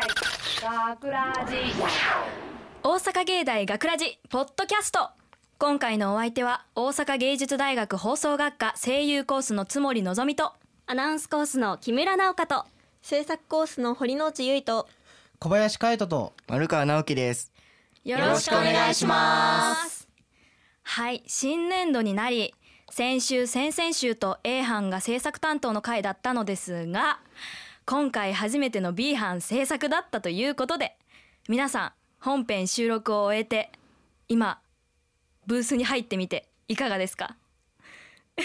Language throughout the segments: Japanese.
学ラジ。大阪芸大学ラジポッドキャスト。今回のお相手は大阪芸術大学放送学科声優コースの津森のぞみと。アナウンスコースの木村直香と。制作コースの堀之内結衣と。小林海人と。丸川直樹です。よろしくお願いします。はい新年度になり先週先々週と A 班が制作担当の回だったのですが今回初めての B 班制作だったということで皆さん本編収録を終えて今ブースに入ってみていかがですか？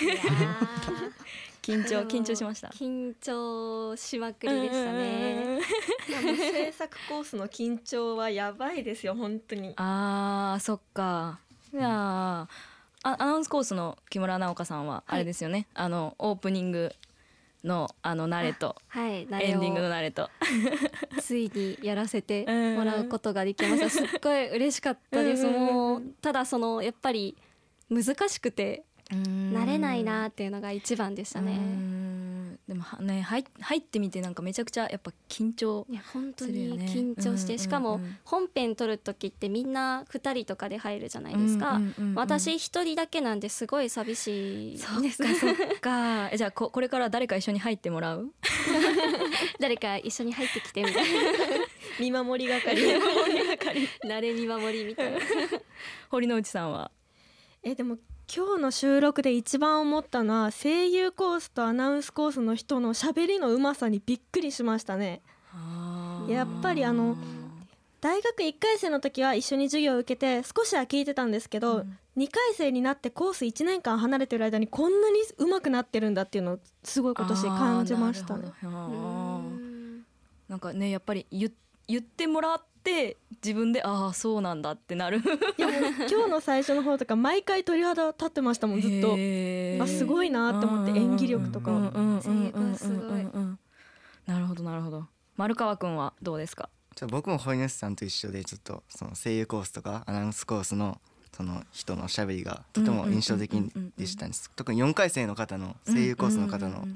緊張緊張しました？緊張しまくりでしたね。いやもう 制作コースの緊張はやばいですよ本当に。あーそっか。いやアナウンスコースの木村直香さんはあれですよね、あのオープニングのあのナレと。はい慣れエンディングのをナレと。ついにやらせてもらうことができました。すっごい嬉しかったです。もうただそのやっぱり難しくて。慣れないなっていうのが一番でしたうねんでもはね入入ってみてなんかめちゃくちゃやっぱ緊張いや本当にするよね。緊張して、うんしかも本編撮る時ってみんな2人とかで入るじゃないですか、うんうんうんうん私一人だけなんですごい寂しいです。かそっか。えじゃあここれから誰か一緒に入ってもらう？誰か一緒に入ってきてみたいな。見守り係。慣れ見守りみたいな。堀之内さんは？えでも今日の収録で一番思ったのは声優コースとアナウンスコースの人の喋りのうまさにびっくりしましたね。やっぱりあの大学1回生の時は一緒に授業を受けて少しは聞いてたんですけど、うん。2回生になってコース1年間離れてる間にこんなに上手くなってるんだっていうのをすごい今年感じましたね。なんかねやっぱり言言ってもらって自分でああそうなんだってなる。いやもう今日の最初の方とか毎回鳥肌立ってましたもんずっと。あすごいなって思って演技力とかすごいなるほどなるほど。丸川くんはどうですか？ちょ僕も堀之内さんと一緒でちょっとその声優コースとかアナウンスコースのその人の喋りがとても印象的でしたね特に4回生の方の声優コースの方の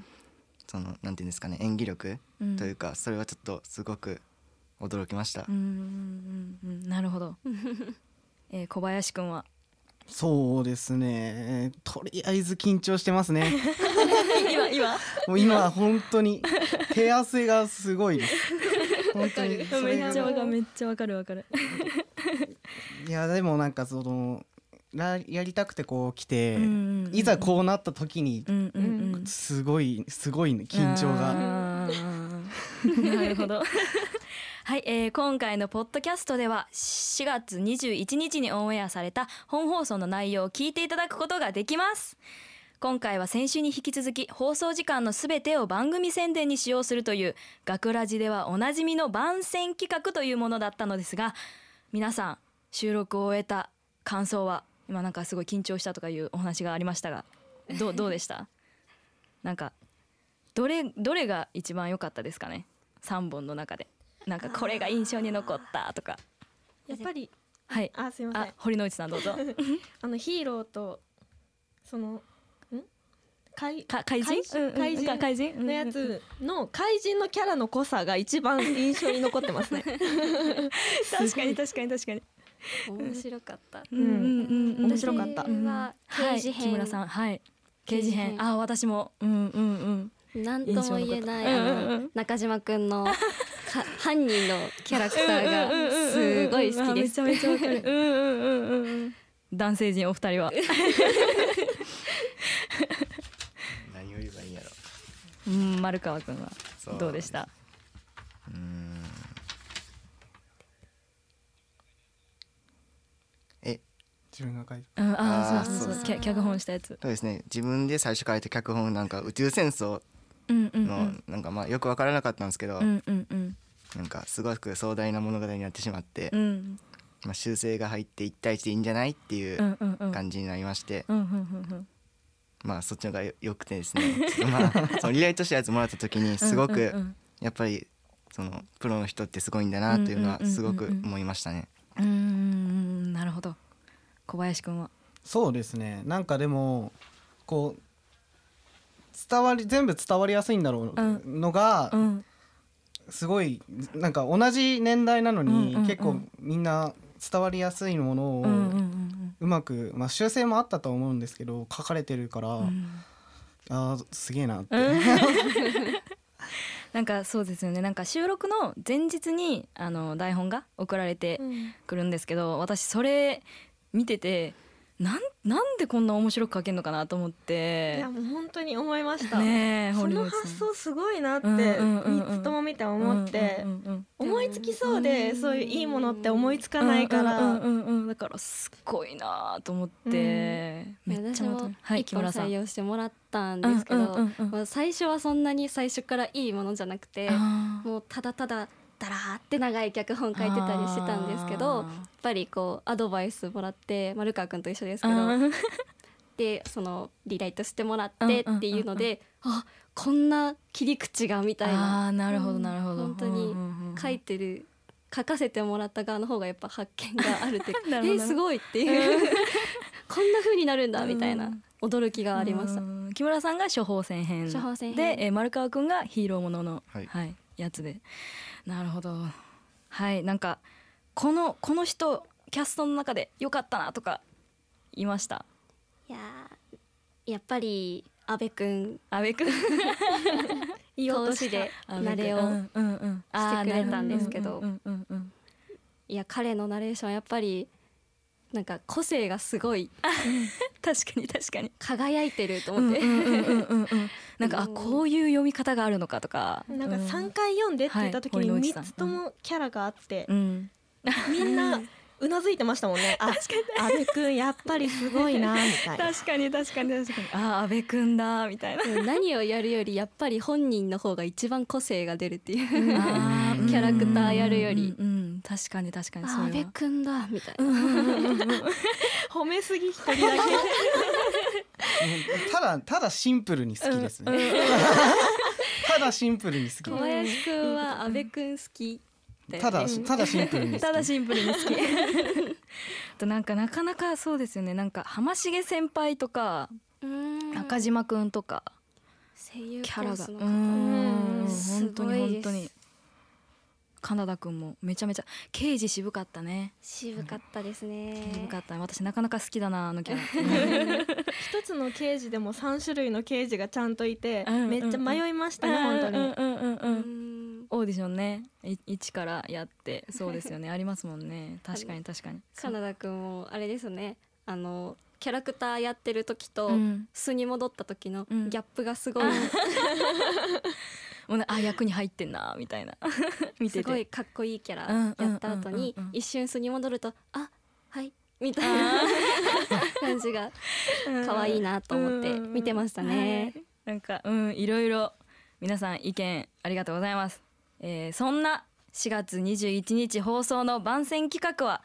そのなんていうんですかね演技力うんというかそれはちょっとすごく驚きました。うんうんうんうん。なるほど、えー、小林くんは？そうですね。とりあえず緊張してますね。今 今？もう今は本当に。手汗がすごいです。本当に。めっちゃわかるめっちゃわかるわかる。いやでもなんかそのらやりたくてこう来て、うんうんうん。いざこうなった時にうんうんうん。すごいすごいね緊張が。なるほどはい、えー今回のポッドキャストでは4月21日にオンエアされた本放送の内容を聞いていただくことができます。今回は先週に引き続き放送時間のすべてを番組宣伝に使用するという学ラジではおなじみの番宣企画というものだったのですが皆さん収録を終えた感想は今なんかすごい緊張したとかいうお話がありましたがどう どうでした？なんかどれどれが一番良かったですかね？3本の中でなんかこれが印象に残ったとか。やっぱりはい。あすいません。あ堀之内さんどうぞ。あのヒーローとそのん？怪か怪人？怪うんうん。怪人？か怪人？のやつの怪人のキャラの濃さが一番印象に残ってますね。確かに確かに確かに。面白かった。うん。うんうんうん面白かった。私ははい。刑事編、木村さん。はい。刑事編。刑事編。あ私も。うんうんうん。なんとも言えない中島くんのか犯人のキャラクターがすごい好きですうんうんうんうん。めちゃめちゃわかる。男性陣お二人は。何を言えばいいんやろ。うん丸川くんはそうどうでした？うーん。え？自分が書いてうんああそうそうそう。そう脚脚本したやつ。そうですね。自分で最初書いた脚本なんか宇宙戦争うんうんうのん。なんかまあよく分からなかったんですけど、うんうんうんなんかすごく壮大な物語になってしまって、うん。まあ、修正が入って1対1でいいんじゃないっていううんうんうん。感じになりまして、うんうんうんまあそっちの方がよよくてですね。ちょっとまあそのリライトしたやつもらった時にすごくうんうんうん。やっぱりそのプロの人ってすごいんだなというのはすごく思いましたね。うーんなるほど。小林くんは？そうですね。なんかでもこう伝わり全部伝わりやすいんだろうのが、うんすごいなんか同じ年代なのに、結構みんな伝わりやすいものをうまく、まあ、修正もあったと思うんですけど書かれてるから、うん、あすげえなって。なんかそうですよね。なんか収録の前日にあの台本が送られてくるんですけど、うん、私それ見ててなんなんでこんな面白く書けるのかなと思って。いやもう本当に思いました。ねその発想すごいなって3つとも見て思って。思いつきそうでそういういいものって思いつかないから。だからすごいなと思って、めっちゃはい、木村さん。採用してもらったんですけど、最初はそんなに最初からいいものじゃなくてもうただただだらーって長い脚本書いてたりしてたんですけどやっぱりこうアドバイスもらって丸川君と一緒ですけど でそのリライトしてもらってっていうので、うんうん。うん、あこんな切り口がみたいな。あなるほどなるほど、本当に書いてる書かせてもらった側の方がやっぱ発見があるって えー、すごいっていう。こんな風になるんだみたいな驚きがありました。木村さんが処方箋編で、えー、丸川君がヒーローものの、はい、はい、やつでなるほど。はいなんかこのこの人キャストの中で良かったなとか言いました？いややっぱり阿部君。阿部君。いい音しでナレをしてくれたんですけど。いや彼のナレーションやっぱりなんか個性がすごい確かに確かに輝いてると思ってなんかあこういう読み方があるのかとかなんか3回読んでって言った時に3つともキャラがあって、みんなうなずいてましたもんね。確かに。安倍くんやっぱりすごいなみたいな。確かに確かに確かに。あ安倍くんだみたいな。何をやるよりやっぱり本人の方が一番個性が出るっていう キャラクターやるより。うん、確かに確かに安倍くんだみたいな。褒めすぎ一人だけ。ただただシンプルに好きですね。ただシンプルに好き。小林くん。は安倍くん好き。ただただシンプルにただシンプルに好き。となんかなかなかそうですよね。なんか浜重先輩とか中島くんとか声優キャラが。うん。本当に本当にカナダ君もめちゃめちゃ刑事渋かったね。渋かったですね。渋かった私なかなか好きだなあのキャラ。一つの刑事でも3種類の刑事がちゃんといて、めっちゃ迷いましたね、本当に。オーディションね。一からやって。そうですよね。ありますもんね。確かに確かに。カナダ君もあれですね。あのキャラクターやってる時と素に戻った時のギャップがすごい、うん、もうね、あ役に入ってんなみたいな。見てすごいかっこいいキャラやった後に一瞬素に戻るとあはいみたいな 感じが可愛いなと思って見てましたね、はい、なんかうんいろいろ皆さん意見ありがとうございます。えー、そんな4月21日放送の番宣企画は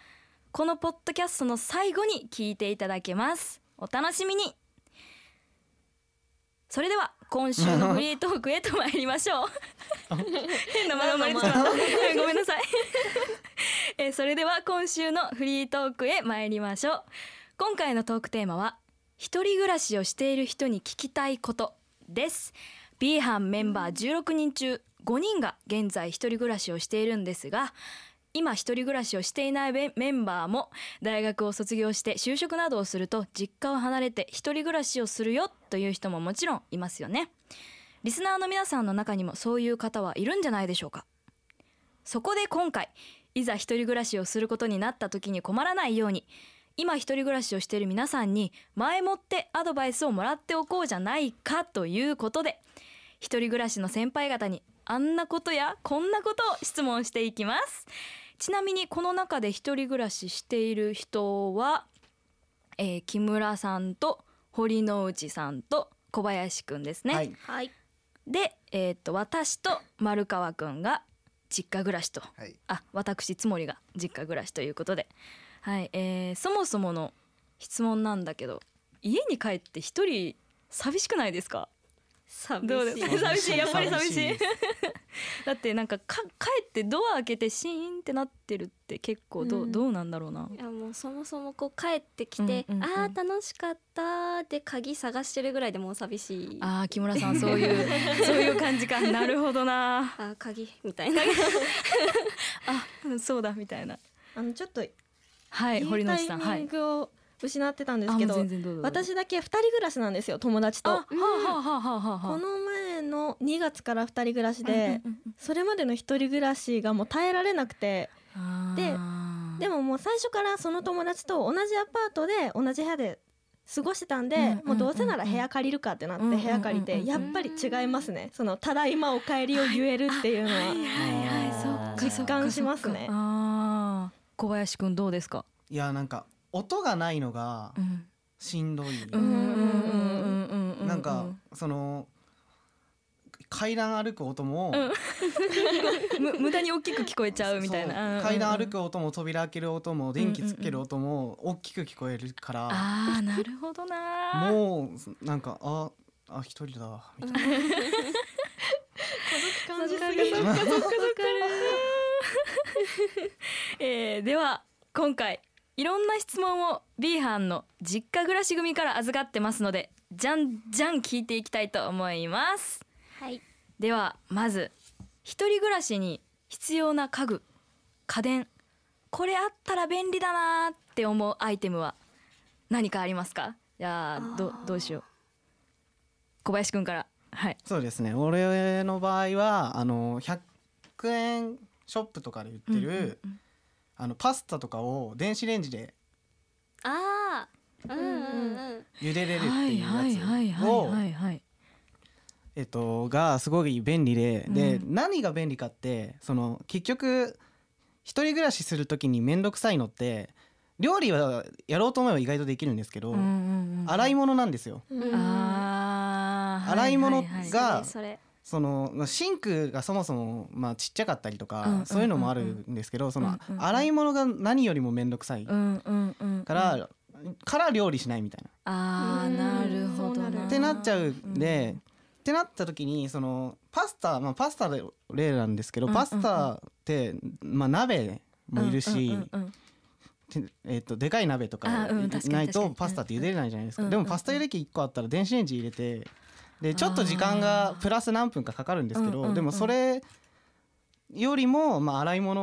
このポッドキャストの最後に聞いていただけます。お楽しみにそれでは今週のフリートークへと参りましょう。変なまがまりつま ごめんなさい。えー、それでは今週のフリートークへ参りましょう。今回のトークテーマは一人暮らしをしている人に聞きたいことです。B 班メンバー16人中5人が現在一人暮らしをしているんですが今一人暮らしをしていないメンバーも大学を卒業して就職などをすると実家を離れて一人暮らしをするよという人ももちろんいますよね。リスナーの皆さんの中にもそういう方はいるんじゃないでしょうか。そこで今回いざ一人暮らしをすることになった時に困らないように今一人暮らしをしている皆さんに前もってアドバイスをもらっておこうじゃないかということで一人暮らしの先輩方にあんなことやこんなことを質問していきます。ちなみにこの中で一人暮らししている人は、えー、木村さんと堀之内さんと小林くんですね。はい、で、えー、っと私と丸川くんが実家暮らしと、はい、あ私つもりが実家暮らしということで、はいえー、そもそもの質問なんだけど家に帰って一人寂しくないですか？寂しい。寂しい。やっぱり寂しい だってなんかか帰ってドア開けてシーンってなってるって結構ど,、うどうなんだろうな。いやもうそもそもこう帰ってきて「うんうんうん、あー楽しかった」で鍵探してるぐらいでもう寂しい。ああ木村さんそういう そういう感じか。なるほどな。あ鍵みたいな。あそうだみたいな。あのちょっとはい堀之内さんはい失ってたんですけど私だけ2人暮らしなんですよ友達と。この前の2月から2人暮らしでそれまでの1人暮らしがもう耐えられなくて。ででももう最初からその友達と同じアパートで同じ部屋で過ごしてたんで、もうどうせなら部屋借りるかってなって部屋借りてやっぱり違いますねそのただいまお帰りを言えるっていうのは実感しますね小林くんどうですかいやなんか音がないのがしんどい。なんかその階段歩く音も、うん、無駄に大きく聞こえちゃうみたいな。階段歩く音も扉開ける音も電気つける音も大きく聞こえるから、ああなるほどな。もうなんかああ一人だみたいな。孤独感じすぎ。えー、では今回いろんな質問を B 班の実家暮らし組から預かってますのでじゃんじゃん聞いていきたいと思います。はい。ではまず一人暮らしに必要な家具家電これあったら便利だなって思うアイテムは何かありますか？いやどどうしよう。小林くんから。はい。そうですね。俺の場合はあの100円ショップとかで売ってる、うんうんうんあのパスタとかを電子レンジでああうんうんうん。茹でれるっていうやつをえっとがすごい便利で、うん、で何が便利かってその結局一人暮らしする時に面倒くさいのって料理はやろうと思えば意外とできるんですけど、うんうんうん、洗い物なんですよ。うん、洗い物が、そのシンクがそもそもまあちっちゃかったりとか、そういうのもあるんですけどその洗い物が何よりも面倒くさいから、から料理しないみたいな。あーなるほどってなっちゃうんで、ってなった時にそのパスタ、まあ、パスタで例なんですけど、パスタって、まあ、鍋もいるし。えー、とでかい鍋とかないとパスタって茹でれないじゃないですか、でもパスタ茹で器1個あったら電子レンジ入れてでちょっと時間がプラス何分かかかるんですけど、でもそれよりも、まあ、洗い物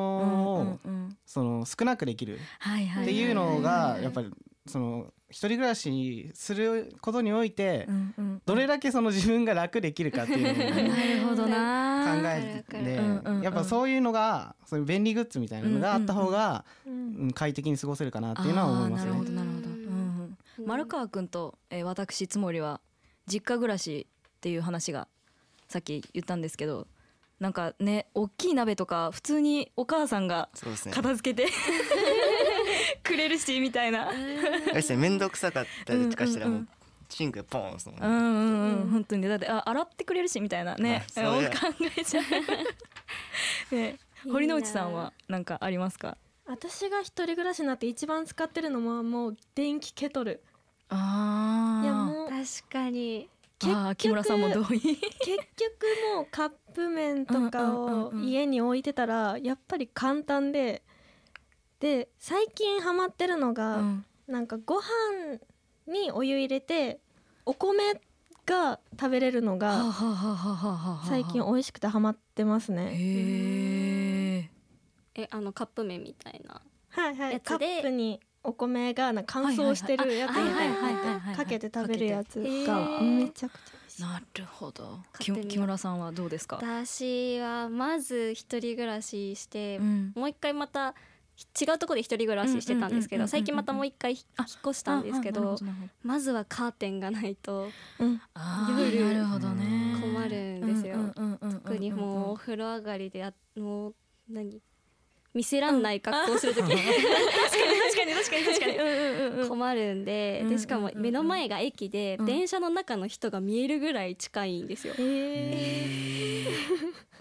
を、その少なくできるっていうのがやっぱりその一人暮らしすることにおいて、どれだけその自分が楽できるかっていうのを 考えてやっぱそういうのがそういう便利グッズみたいなのがあった方が快適に過ごせるかなっていうのは思いますね。なるほどなるほど。丸川君と、えー、私つもりは実家暮らしっていう話がさっき言ったんですけどなんかね大きい鍋とか普通にお母さんが片付けて、ね、くれるしみたいな。面倒くさかったりとかしたらもうシンクでポンすもんね。うんうんうん本当に。だってあ洗ってくれるしみたいな。ね。考えちゃう。ね。堀之内さんは何かありますか？私が一人暮らしになって一番使ってるのはもう電気ケトル。あいや確かに。あ木村さんも同意。結局もうカップ麺とかを家に置いてたらやっぱり簡単でで最近ハマってるのが、うん、なんかご飯にお湯入れてお米が食べれるのが最近美味しくてハマってますね。へえあのカップ麺みたいなはいはいカップにお米がな乾燥してるやつみたいなかけて食べるやつがめちゃくちゃ。なるほど。木村さんはどうですか？私はまず一人暮らしして、うん、もう一回また違うところで一人暮らししてたんですけど最近またもう一回引っ越したんですけどまずはカーテンがないと、うん、夜なるほどね。困るんですよ。特にもうお風呂上がりであもう何？見せらんない格好する時、うん、確かに確かに確かに。確かに、うんうん、困るんででしかも目の前が駅で、電車の中の人が見えるぐらい近いんですよ。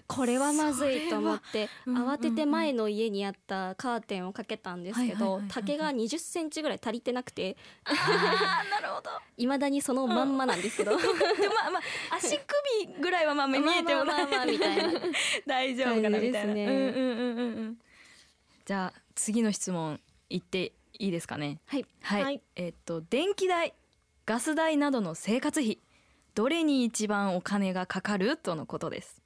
これはまずいと思って慌てて前の家にあったカーテンをかけたんですけど竹が20センチぐらい足りてなくて。なるほど。いまだにそのまんまなんですけど。でまあまあ足首ぐらいはまあ見えてもまあまあみたいな。大丈夫かなみたいな、ね、うんうんうんうんじゃあ次の質問いっていいですかね？はい、はい、はい、えー、っと電気代ガス代などの生活費。どれに一番お金がかかる？とのことです。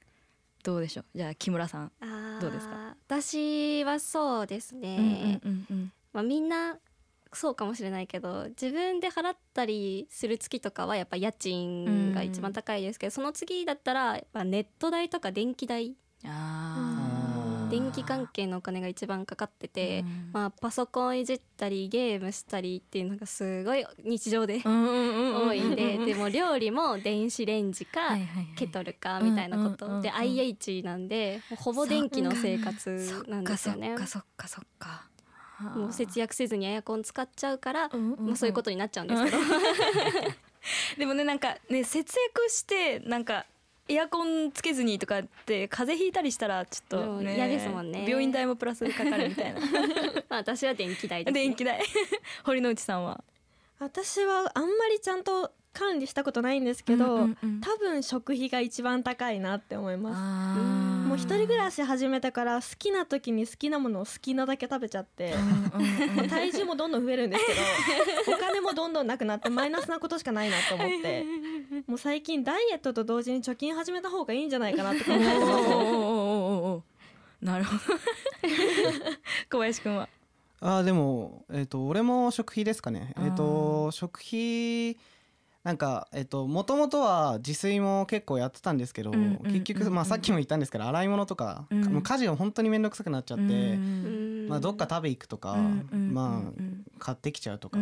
どうでしょう？じゃあ木村さんどうですか？私はそうですね、うんうんうんうん、まあ、みんなそうかもしれないけど自分で払ったりする月とかはやっぱ家賃が一番高いですけど、うん、その次だったらやっぱネット代とか電気代電気関係のお金が一番かかってて、うん、まあ、パソコンいじったりゲームしたりっていうのがすごい日常で多いんででも料理も電子レンジかケトルかみたいなこと。で IH なんでほぼ電気の生活なんですよね。そっかそっかそっかもう節約せずにエアコン使っちゃうから、まあ、そういうことになっちゃうんですけど。でもねなんかね節約してなんかエアコンつけずにとかって風邪ひいたりしたらちょっと、ね、嫌ですもんね。病院代もプラスでかかるみたいな。まあ私は電気代です、ね、電気代。堀之内さんは？私はあんまりちゃんと管理したことないんですけど、うんうんうん、多分食費が一番高いなって思いますもう一人暮らし始めたから好きな時に好きなものを好きなだけ食べちゃって、うんうん、体重もどんどん増えるんですけどお金もどんどんなくなってマイナスなことしかないなと思ってもう最近ダイエットと同時に貯金始めた方がいいんじゃないかなって考えて。ますなるほど小林くんはあでも、えーと、俺も食費ですかね。えーと食費なんかえっともともとは自炊も結構やってたんですけど、結局まあさっきも言ったんですけど洗い物とか、もう家事が本当に面倒くさくなっちゃって、まあどっか食べ行くとか、まあ買ってきちゃうとか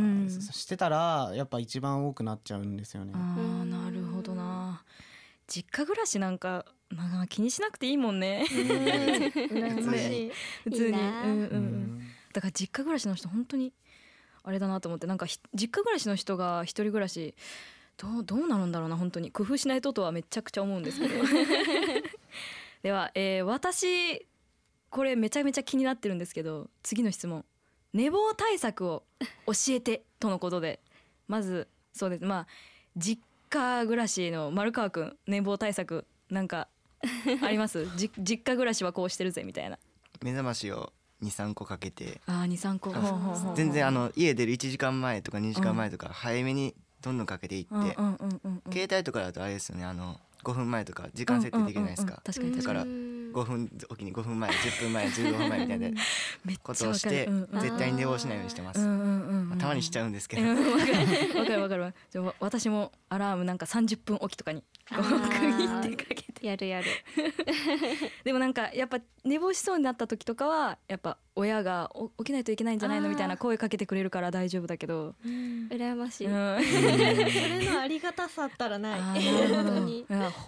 してたらやっぱ一番多くなっちゃうんですよね。あなるほどな。実家暮らしなんかまあ気にしなくていいもんね。普通に。普通に。だから実家暮らしの人本当にあれだなと思ってなんか実家暮らしの人が一人暮らしどうどうなるんだろうな本当に。工夫しないととはめちゃくちゃ思うんですけど。では、えー、私これめちゃめちゃ気になってるんですけど次の質問。寝坊対策を教えてとのことで。まずそうです。まあ実家暮らしの丸川くん寝坊対策なんかあります？実家暮らしはこうしてるぜみたいな。目覚ましを23個かけて。あ23個。全然あの家出る1時間前とか2時間前とか早めにどんどんかけていって。携帯とかだとあれですよねあの5分前とか時間設定できないですか？確かに。だから5分おきに5分前10分前15分前みたいなことをして絶対に寝坊しないようにしてます、まあ、たまにしちゃうんですけど。わかるわかるじゃ私もアラームなんか30分おきとかに区切ってかけやるやる。でもなんかやっぱ寝坊しそうになった時とかはやっぱ親が起きないといけないんじゃないの？みたいな声かけてくれるから大丈夫だけど、うん、羨ましい、うん、それのありがたさったらない。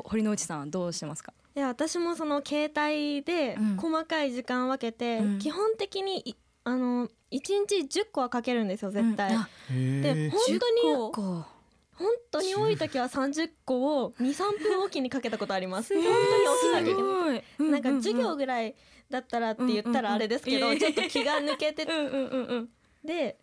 堀之内さんどうしてますか？いや私もその携帯で細かい時間分けて、うん、基本的にあの1日10個はかけるんですよ絶対、で本当に本当に多い時は30個を23分おきにかけたことあります。本当に起きなきゃいけない。なんか授業ぐらいだったらって言ったらあれですけど、ちょっと気が抜けて。で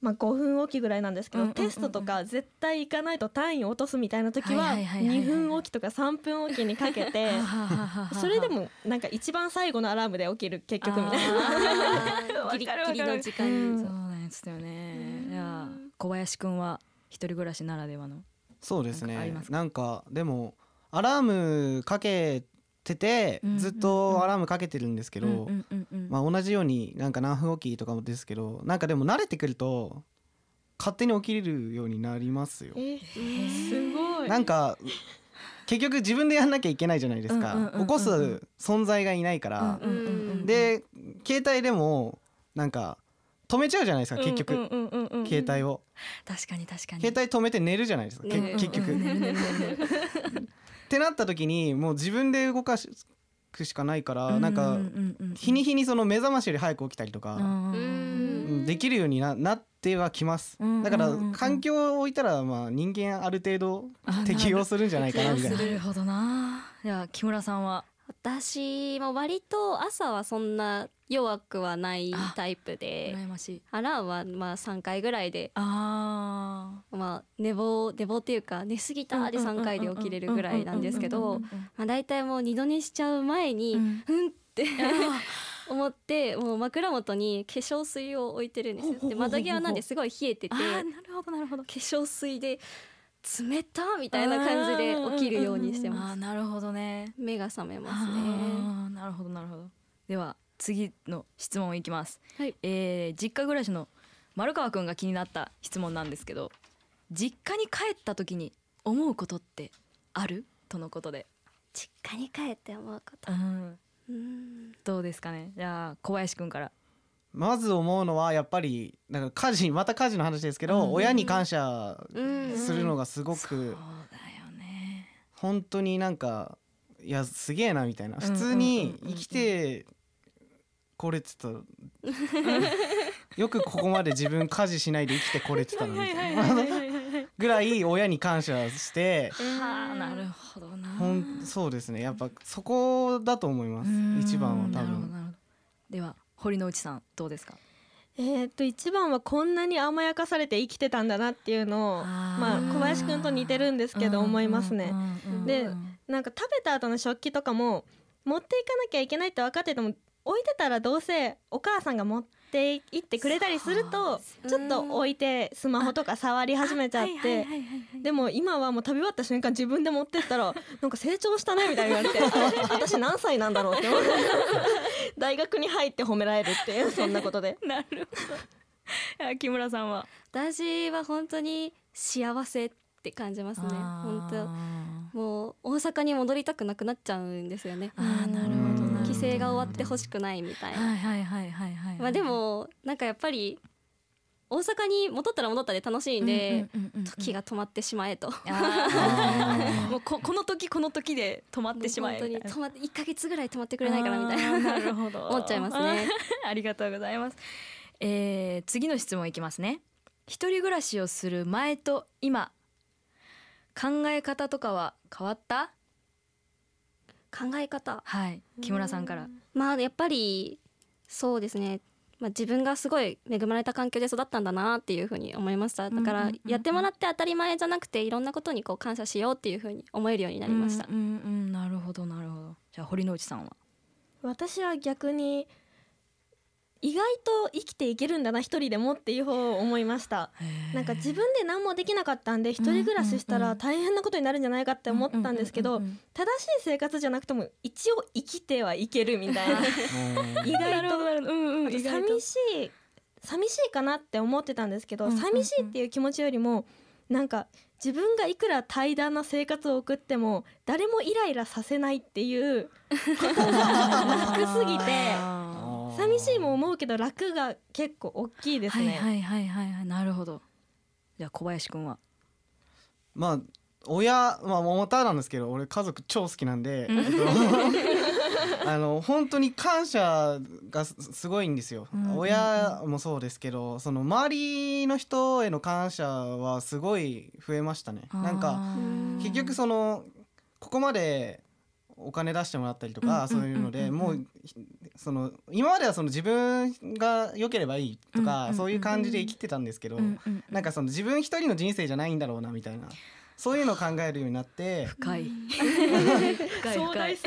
まあ、5分おきぐらいなんですけど、テストとか絶対行かないと単位を落とすみたいな時は2分おきとか3分おきにかけて それでもなんか一番最後のアラームで起きる結局みたいな。ギリギリの時間。そうなんですよね。いや小林くんは一人暮らしならではのそうですね。なんかでもアラームかけててずっとアラームかけてるんですけどまあ同じようになんか何分おきとかもですけどなんかでも慣れてくると勝手に起きれるようになりますよ。えー、すごい。なんか結局自分でやんなきゃいけないじゃないですか。起こす存在がいないから。で携帯でもなんか止めちゃうじゃないですか結局。携帯を。確かに確かに。携帯止めて寝るじゃないですか結局。ってなった時にもう自分で動かくしかないからなんか日に日にその目覚ましより早く起きたりとか。できるようにななってはきます。だから環境を置いたらまあ人間ある程度適応するんじゃないかなみたいな。なるほどな。いや木村さんは私も割と朝はそんな弱くはないタイプで羨ましい。アラームはまあ3回ぐらいであまあ寝坊寝坊っていうか寝すぎたで3回で起きれるぐらいなんですけどまあ大体もう二度寝しちゃう前にうん。うんって 思ってもう枕元に化粧水を置いてるんですよ。で窓際なんですごい冷えててなるほどなるほど。化粧水で冷たみたいな感じで起きるようにしてあます。ーなるほどね。目が覚めますね。なるほどなるほど。では次の質問いきます、はい。えー実家暮らしの丸川くんが気になった質問なんですけど実家に帰った時に思うことってある？とのことで、実家に帰って思うこと。うん、うん。どうですかね。じゃあ小林くんからまず思うのはやっぱりなんか家事また家事の話ですけど、うん親に感謝うんするのがすごく本当になんかいやすげえなみたいな。うん普通に生きてこれてた。よくここまで自分家事しないで生きてこれてたのみたいなぐらい親に感謝してはあなるほどな。ほんそうですね。やっぱそこだと思います。一番は多分。では堀之内さんどうですか？えー、と一番はこんなに甘やかされて生きてたんだなっていうのをまあ、小林くんと似てるんですけど思いますね。でうんなんか食べた後の食器とかも持っていかなきゃいけないって分かってても置いてたらどうせお母さんが持って行ってくれたりするとちょっと置いてスマホとか触り始めちゃってでも今はもう食べ終わった瞬間自分で持ってったらなんか成長したねみたいに言われて 私何歳なんだろうって思う大学に入って褒められるっていう そんなことで。なるほど。あ 木村さんは？私は本当に幸せって感じますね。本当もう大阪に戻りたくなくなっちゃうんですよね。あーなるほどなるほど。帰省が終わってほしくないみたいな。はいはいはいはいはい。まあでもなんかやっぱり大阪に戻ったら戻ったで楽しいんで時が止まってしまえと。もうここの時この時で止まってしまえ本当に止まって1ヶ月ぐらい止まってくれないかなみたいな。なるほど。思っちゃいますね。ありがとうございます、えー、次の質問いきますね。一人暮らしをする前と今。考え方とかは変わった？考え方。はい。木村さんから。まあやっぱりそうですねまあ、自分がすごい恵まれた環境で育ったんだなっていうふうに思いました。だからやってもらって当たり前じゃなくていろんなことにこう感謝しようっていうふうに思えるようになりました。うんうんうん。なるほどなるほど。じゃあ堀之内さんは？私は逆に意外と生きていけるんだな一人でもっていう方を思いました。なんか自分で何もできなかったんで一人暮らししたら大変なことになるんじゃないかって思ったんですけど正しい生活じゃなくても一応生きてはいけるみたいな。意外と。寂しい寂しいかなって思ってたんですけど、寂しいっていう気持ちよりもなんか自分がいくら怠惰な生活を送っても誰もイライラさせないっていうことが 楽すぎて あ寂しいも思うけど楽が結構大きいですね。はいはいはいはいはい。なるほど。じゃあ小林くんは？まあ親まあ桃太なんですけど俺家族超好きなんで、えっと あの本当に感謝がすすごいんですよ、親もそうですけどその周りの人への感謝はすごい増えましたね。なんか結局そのここまでお金出してもらったりとか、うんそういうので、もうひその今まではその自分が良ければいいとか、そういう感じで生きてたんですけど、うなんかその自分一人の人生じゃないんだろうなみたいなそういうのを考えるようになって深い。深い深い。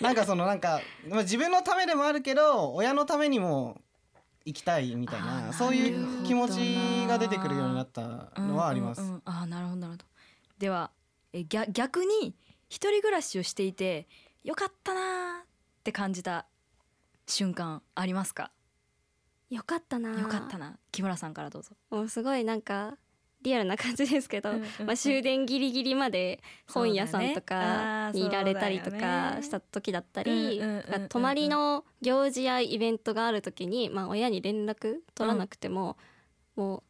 なんかそのなんか、まあ、自分のためでもあるけど親のためにも生きたいみたいなそういう気持ちが出てくるようになったのはあります。うんうんうんあーなるほどなるほど。ではえ逆逆に一人暮らしをしていてよかったなーって感じた瞬間ありますか？よかったなよかったな。木村さんからどうぞ。もうすごいなんかリアルな感じですけど、まあ、終電ギリギリまで本屋さんとかにいられたりとかした時だったり泊まりの行事やイベントがある時に、まあ、親に連絡取らなくても、もう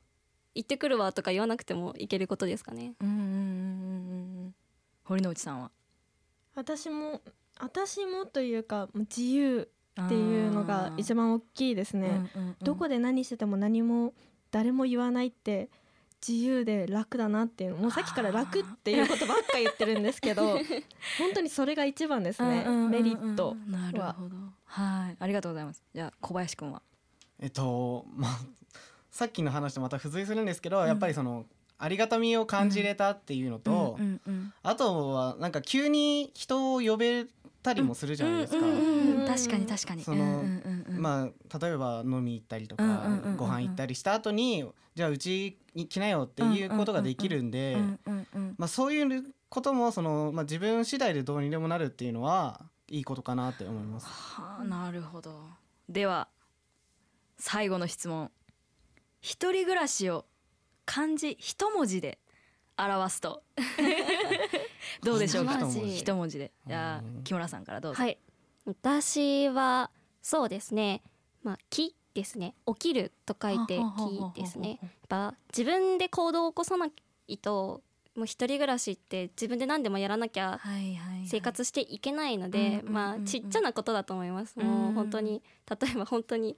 行ってくるわとか言わなくても行けることですかね。うんうんうんうんうん堀之内さんは？私も私もというかもう自由っていうのが一番大きいですね。どこでで何してても何も誰も言わないって自由で楽だなっていうもうさっきから楽っていうことばっか言ってるんですけど 本当にそれが一番ですね、メリットなるほど。はい。ありがとうございます。じゃあ小林くんは？えっとまあさっきの話とまた付随するんですけど、うん、やっぱりそのありがたみを感じれたっていうのと、うんうん、あとはなんか急に人を呼べたりもするじゃないですか。確かに確かに。その、まあ例えば飲み行ったりとか、ご飯行ったりした後にじゃあうちに来なよっていうことができるんで、まあそういうこともそのまあ自分次第でどうにでもなるっていうのはいいことかなって思います。はあ、なるほど。では最後の質問。一人暮らしを漢字一文字で表すと。どうでしょうか？一文字。で。じゃあ木村さんからどうぞ、はい、私はそうですね。まあ木ですね。起きると書いて木ですね。やっぱ自分で行動を起こさないともう一人暮らしって自分で何でもやらなきゃ生活していけないのでまあちっちゃなことだと思います。もう本当に例えば本当に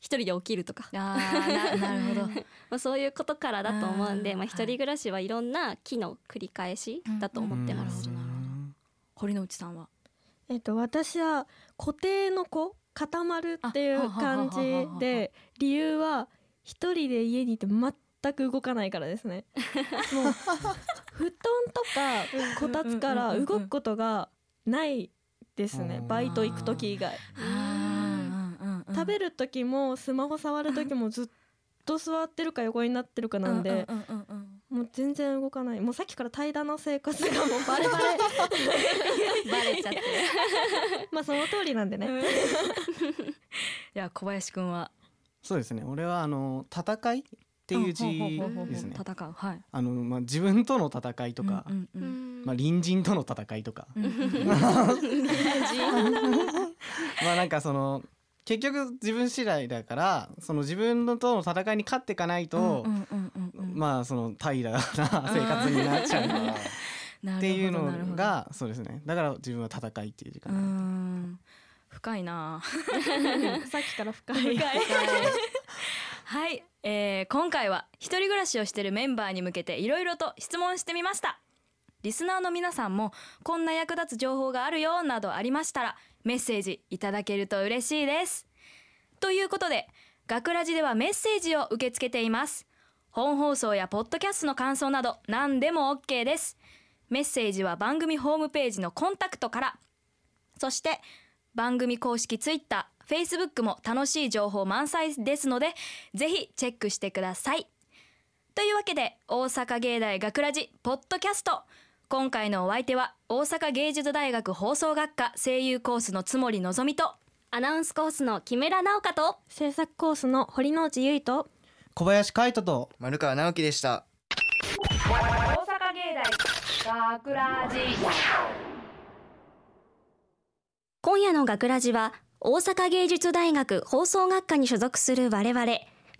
一人で起きるとか。あな なるほど。まあそういうことからだと思うんでまあ、一人暮らしはいろんな木の繰り返しだと思ってます。堀之内さんは？えっと私は固定の子固まるっていう感じで理由は一人で家にいて全く動かないからですね。もう布団とかこたつから動くことがないですね。バイト行く時以外。食べる時もスマホ触る時もずっと座ってるか横になってるかなんでもう全然動かない。もうさっきから平らな生活がもうバレバレ。バレちゃって。まあその通りなんでね、いや小林くんは？そうですね。俺はあの戦いっていう字ですね。戦う、はい。あのまあ自分との戦いとか、うんうん、まあ隣人との戦いとか。まあなんかその結局自分次第だからその自分のとの戦いに勝っていかないとまあその平らな生活になっちゃうから っていうのがそうですね。だから自分は戦いっていう時間深いな。さっきから深い。深い。はい、えー、今回は一人暮らしをしているメンバーに向けていろいろと質問してみましたリスナーの皆さんもこんな役立つ情報があるよなどありましたらメッセージいただけると嬉しいです。ということで学ラジではメッセージを受け付けています。本放送やポッドキャストの感想など何でも OK です。メッセージは番組ホームページのコンタクトから。そして番組公式 Twitter、Facebook も楽しい情報満載ですのでぜひチェックしてください。というわけで大阪芸大学ラジポッドキャスト。今回のお相手は大阪芸術大学放送学科声優コースの津森のぞみとアナウンスコースの木村直香と制作コースの堀之内結衣と小林海人と丸川直樹でした。大阪芸大学ラジ。今夜の学ラジは大阪芸術大学放送学科に所属する我々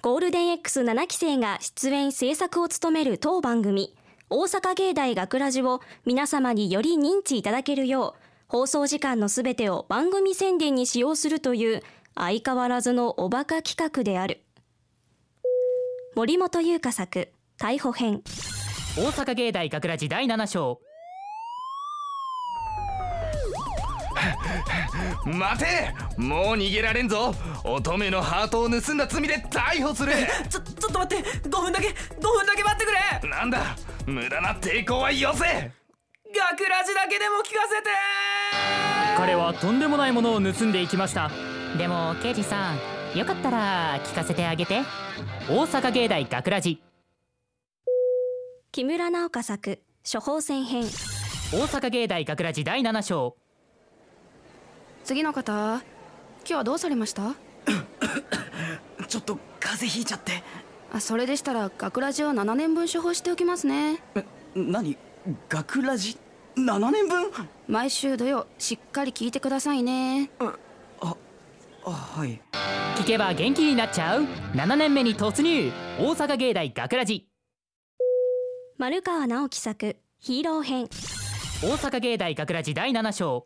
ゴールデン X7 期生が出演制作を務める当番組大阪芸大学ラジを皆様により認知いただけるよう放送時間のすべてを番組宣伝に使用するという相変わらずのおバカ企画である。森本優香作逮捕編。大阪芸大学ラジ第7章。待てもう逃げられんぞ。乙女のハートを盗んだ罪で逮捕する。ちょちょっと待って。5分だけ5分だけ待ってくれ。なんだ無駄な抵抗はよせ。学ラジだけでも聞かせて。彼はとんでもないものを盗んでいきました。でも刑事さんよかったら聞かせてあげて。大阪芸大学ラジ。木村直香作処方箋編。大阪芸大学ラジ第7章次の方今日はどうされました？ちょっと風邪ひいちゃって。あそれでしたら学ラジを7年分処方しておきますね。え何？学ラジ？7年分？毎週土曜しっかり聞いてくださいね。ああはい。聞けば元気になっちゃう。7年目に突入。大阪芸大学ラジ。丸川直樹作ヒーロー編。大阪芸大学ラジ第7章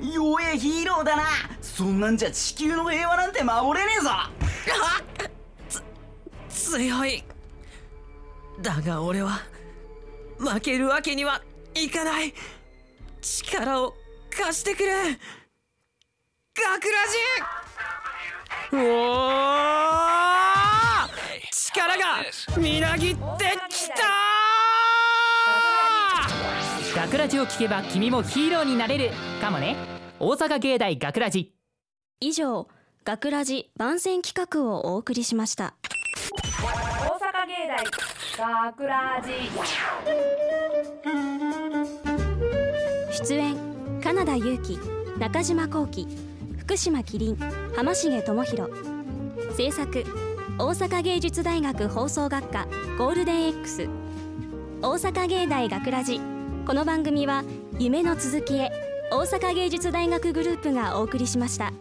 弱えヒーローだな。そんなんじゃ地球の平和なんて守れねえぞ。つ強い。だが俺は負けるわけにはいかない。力を貸してくれ。ガクラジおー！力がみなぎってきた学ラジを聞けば君もヒーローになれるかもね。大阪芸大学ラジ。以上学ラジ番宣企画をお送りしました。大阪芸大学ラジ。出演金田裕貴中島幸喜福島麒麟浜重智弘制作大阪芸術大学放送学科ゴールデン X 大阪芸大学ラジこの番組は夢の続きへ大阪芸術大学グループがお送りしました。